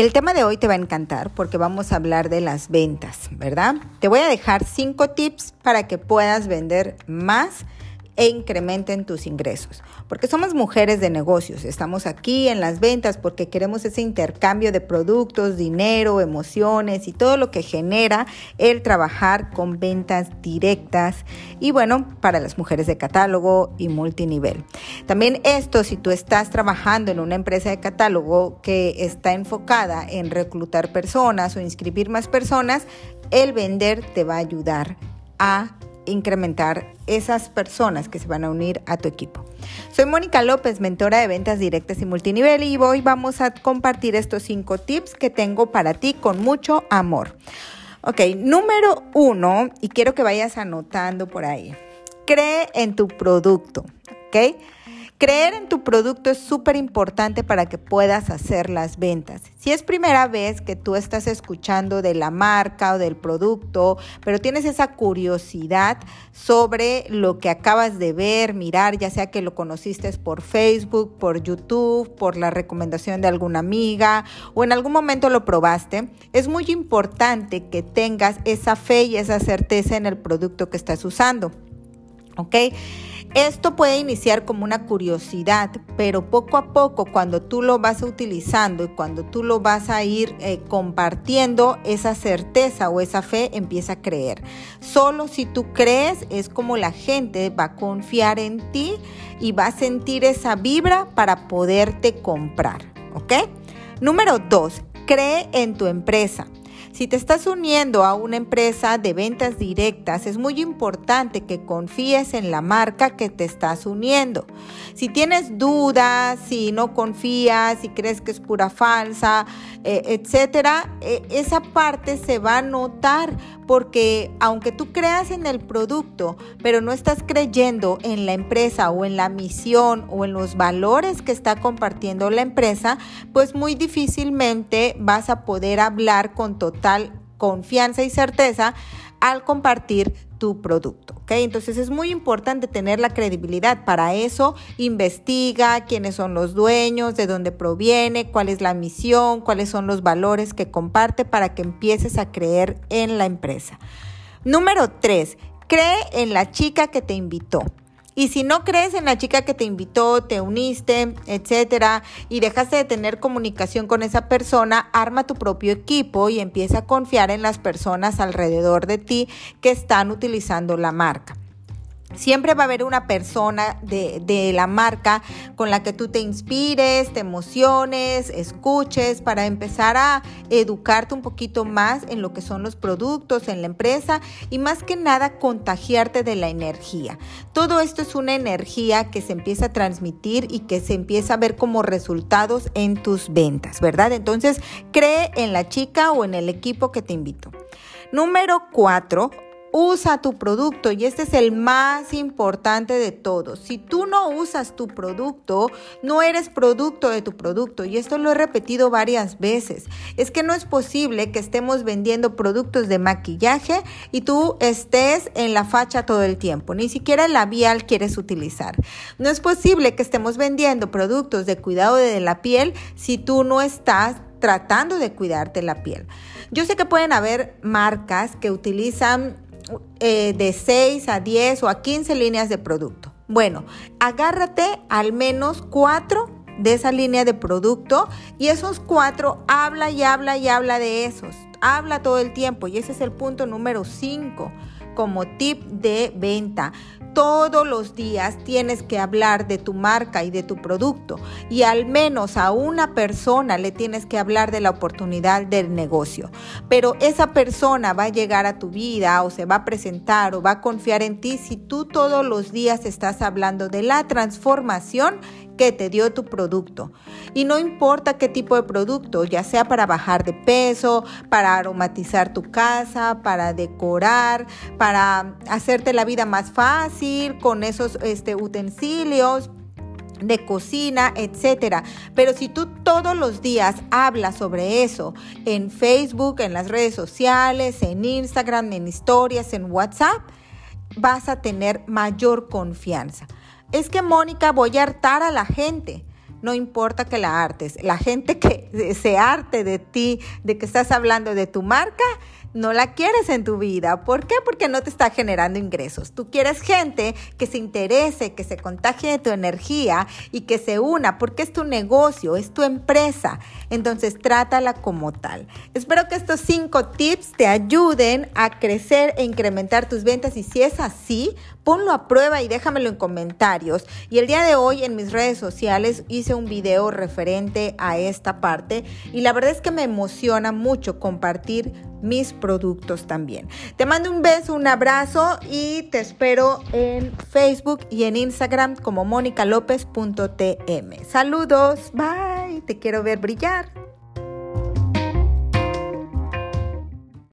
El tema de hoy te va a encantar porque vamos a hablar de las ventas, ¿verdad? Te voy a dejar cinco tips para que puedas vender más e incrementen tus ingresos. Porque somos mujeres de negocios, estamos aquí en las ventas porque queremos ese intercambio de productos, dinero, emociones y todo lo que genera el trabajar con ventas directas y bueno, para las mujeres de catálogo y multinivel. También esto, si tú estás trabajando en una empresa de catálogo que está enfocada en reclutar personas o inscribir más personas, el vender te va a ayudar a incrementar esas personas que se van a unir a tu equipo. Soy Mónica López, mentora de ventas directas y multinivel y hoy vamos a compartir estos cinco tips que tengo para ti con mucho amor. Ok, número uno, y quiero que vayas anotando por ahí, cree en tu producto, ¿ok? Creer en tu producto es súper importante para que puedas hacer las ventas. Si es primera vez que tú estás escuchando de la marca o del producto, pero tienes esa curiosidad sobre lo que acabas de ver, mirar, ya sea que lo conociste por Facebook, por YouTube, por la recomendación de alguna amiga o en algún momento lo probaste, es muy importante que tengas esa fe y esa certeza en el producto que estás usando. ¿Ok? Esto puede iniciar como una curiosidad, pero poco a poco cuando tú lo vas utilizando y cuando tú lo vas a ir eh, compartiendo, esa certeza o esa fe empieza a creer. Solo si tú crees es como la gente va a confiar en ti y va a sentir esa vibra para poderte comprar. ¿Ok? Número dos, cree en tu empresa. Si te estás uniendo a una empresa de ventas directas, es muy importante que confíes en la marca que te estás uniendo. Si tienes dudas, si no confías, si crees que es pura falsa, eh, etcétera, eh, esa parte se va a notar porque aunque tú creas en el producto, pero no estás creyendo en la empresa o en la misión o en los valores que está compartiendo la empresa, pues muy difícilmente vas a poder hablar con total confianza y certeza al compartir tu producto. Entonces es muy importante tener la credibilidad. Para eso investiga quiénes son los dueños, de dónde proviene, cuál es la misión, cuáles son los valores que comparte para que empieces a creer en la empresa. Número tres, cree en la chica que te invitó. Y si no crees en la chica que te invitó, te uniste, etcétera, y dejaste de tener comunicación con esa persona, arma tu propio equipo y empieza a confiar en las personas alrededor de ti que están utilizando la marca. Siempre va a haber una persona de, la marca con la que tú te inspires, te emociones, escuches para empezar a educarte un poquito más en lo que son los productos, en la empresa y más que nada contagiarte de la energía. Todo esto es una energía que se empieza a transmitir y que se empieza a ver como resultados en tus ventas, ¿verdad? Entonces, cree en la chica o en el equipo que te invito. Número cuatro, Usa tu producto y este es el más importante de todos. Si tú no usas tu producto, no eres producto de tu producto y esto lo he repetido varias veces. Es que no es posible que estemos vendiendo productos de maquillaje y tú estés en la facha todo el tiempo, ni siquiera el labial quieres utilizar. No es posible que estemos vendiendo productos de cuidado de la piel si tú no estás tratando de cuidarte la piel. Yo sé que pueden haber marcas que utilizan eh, de 6 a 10 o a 15 líneas de producto. Bueno, agárrate al menos 4 de esa línea de producto y esos cuatro habla y habla y habla de esos. Habla todo el tiempo y ese es el punto número 5 como tip de venta. Todos los días tienes que hablar de tu marca y de tu producto y al menos a una persona le tienes que hablar de la oportunidad del negocio. Pero esa persona va a llegar a tu vida o se va a presentar o va a confiar en ti si tú todos los días estás hablando de la transformación que te dio tu producto. Y no importa qué tipo de producto, ya sea para bajar de peso, para aromatizar tu casa, para decorar, para hacerte la vida más fácil con esos este, utensilios de cocina, etcétera. Pero si tú todos los días hablas sobre eso en Facebook, en las redes sociales, en Instagram, en historias, en WhatsApp, vas a tener mayor confianza. Es que Mónica voy a hartar a la gente. no importa que la artes. La gente que se arte de ti, de que estás hablando de tu marca, no la quieres en tu vida. ¿Por qué? Porque no te está generando ingresos. Tú quieres gente que se interese, que se contagie de tu energía y que se una, porque es tu negocio, es tu empresa. Entonces trátala como tal. Espero que estos cinco tips te ayuden a crecer e incrementar tus ventas y si es así, ponlo a prueba y déjamelo en comentarios. Y el día de hoy en mis redes sociales hice un video referente a esta parte y la verdad es que me emociona mucho compartir mis productos también. Te mando un beso, un abrazo y te espero en Facebook y en Instagram como monicalopez.tm. Saludos, bye, te quiero ver brillar.